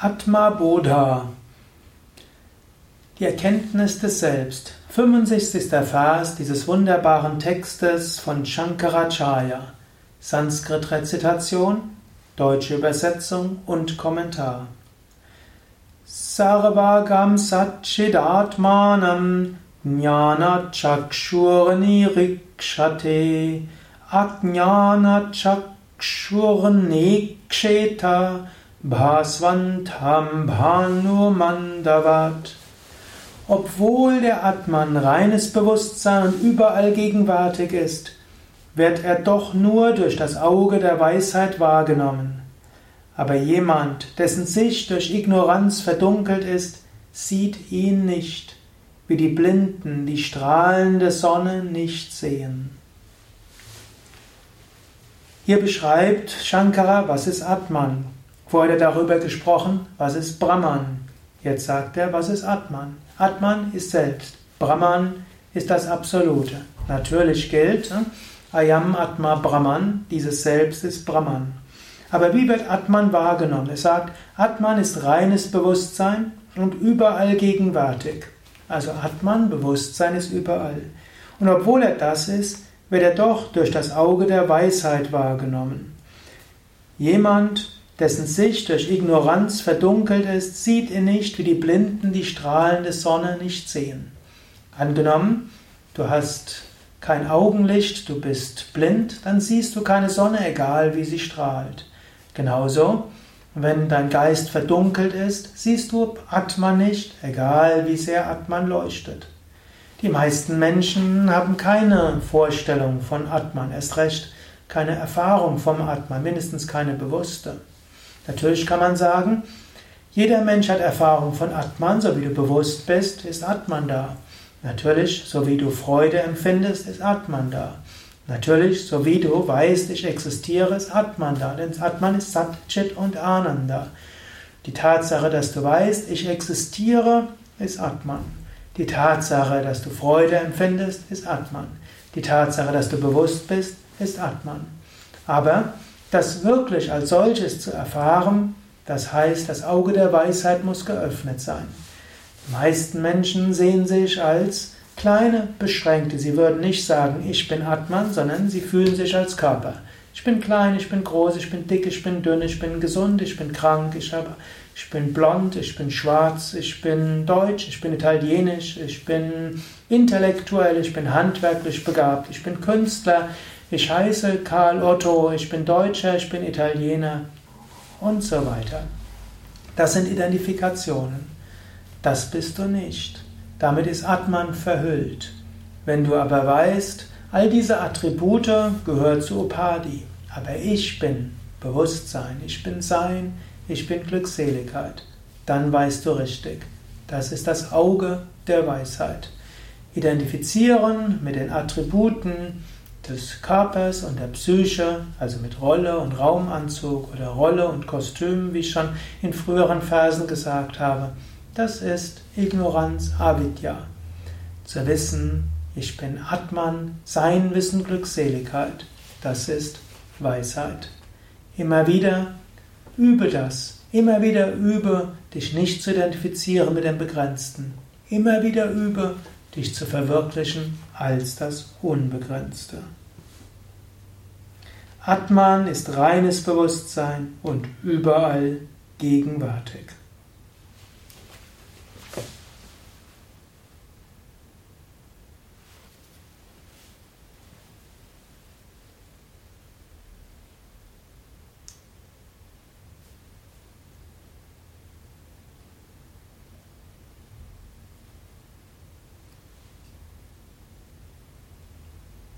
Atma Bodha. Die Erkenntnis des Selbst. 65. Vers dieses wunderbaren Textes von Shankaracharya. Sanskrit-Rezitation, deutsche Übersetzung und Kommentar. Sarvagam Satchidatmanam Jnana Chakshurnirikshate Ajnana Chakshurneksheta Bhasvantam Bhanu Mandavat. Obwohl der Atman reines Bewusstsein und überall gegenwärtig ist, wird er doch nur durch das Auge der Weisheit wahrgenommen. Aber jemand, dessen Sicht durch Ignoranz verdunkelt ist, sieht ihn nicht, wie die Blinden die strahlende Sonne nicht sehen. Hier beschreibt Shankara, was ist Atman. Vorher hat er darüber gesprochen, was ist Brahman. Jetzt sagt er, was ist Atman. Atman ist selbst. Brahman ist das Absolute. Natürlich gilt, hm, Ayam Atma Brahman, dieses Selbst ist Brahman. Aber wie wird Atman wahrgenommen? Er sagt, Atman ist reines Bewusstsein und überall gegenwärtig. Also Atman, Bewusstsein ist überall. Und obwohl er das ist, wird er doch durch das Auge der Weisheit wahrgenommen. Jemand, dessen Sicht durch Ignoranz verdunkelt ist, sieht ihn nicht, wie die Blinden die strahlende Sonne nicht sehen. Angenommen, du hast kein Augenlicht, du bist blind, dann siehst du keine Sonne, egal wie sie strahlt. Genauso, wenn dein Geist verdunkelt ist, siehst du Atman nicht, egal wie sehr Atman leuchtet. Die meisten Menschen haben keine Vorstellung von Atman, erst recht keine Erfahrung vom Atman, mindestens keine bewusste. Natürlich kann man sagen, jeder Mensch hat Erfahrung von Atman, so wie du bewusst bist, ist Atman da. Natürlich, so wie du Freude empfindest, ist Atman da. Natürlich, so wie du weißt, ich existiere, ist Atman da. Denn Atman ist Sat, Chit und Ananda. Die Tatsache, dass du weißt, ich existiere, ist Atman. Die Tatsache, dass du Freude empfindest, ist Atman. Die Tatsache, dass du bewusst bist, ist Atman. Aber das wirklich als solches zu erfahren, das heißt, das Auge der Weisheit muss geöffnet sein. Die meisten Menschen sehen sich als kleine, beschränkte. Sie würden nicht sagen, ich bin Atman, sondern sie fühlen sich als Körper. Ich bin klein, ich bin groß, ich bin dick, ich bin dünn, ich bin gesund, ich bin krank, ich, habe, ich bin blond, ich bin schwarz, ich bin deutsch, ich bin italienisch, ich bin intellektuell, ich bin handwerklich begabt, ich bin Künstler, ich heiße Karl Otto, ich bin Deutscher, ich bin Italiener und so weiter. Das sind Identifikationen. Das bist du nicht. Damit ist Atman verhüllt. Wenn du aber weißt, all diese Attribute gehören zu Upadi, aber ich bin Bewusstsein, ich bin Sein, ich bin Glückseligkeit, dann weißt du richtig. Das ist das Auge der Weisheit. Identifizieren mit den Attributen, des Körpers und der Psyche, also mit Rolle und Raumanzug oder Rolle und Kostüm, wie ich schon in früheren Versen gesagt habe, das ist Ignoranz, Avidya. Zu wissen, ich bin Atman, sein Wissen, Glückseligkeit, das ist Weisheit. Immer wieder übe das, immer wieder übe, dich nicht zu identifizieren mit dem Begrenzten. Immer wieder übe, dich zu verwirklichen als das Unbegrenzte. Atman ist reines Bewusstsein und überall gegenwärtig.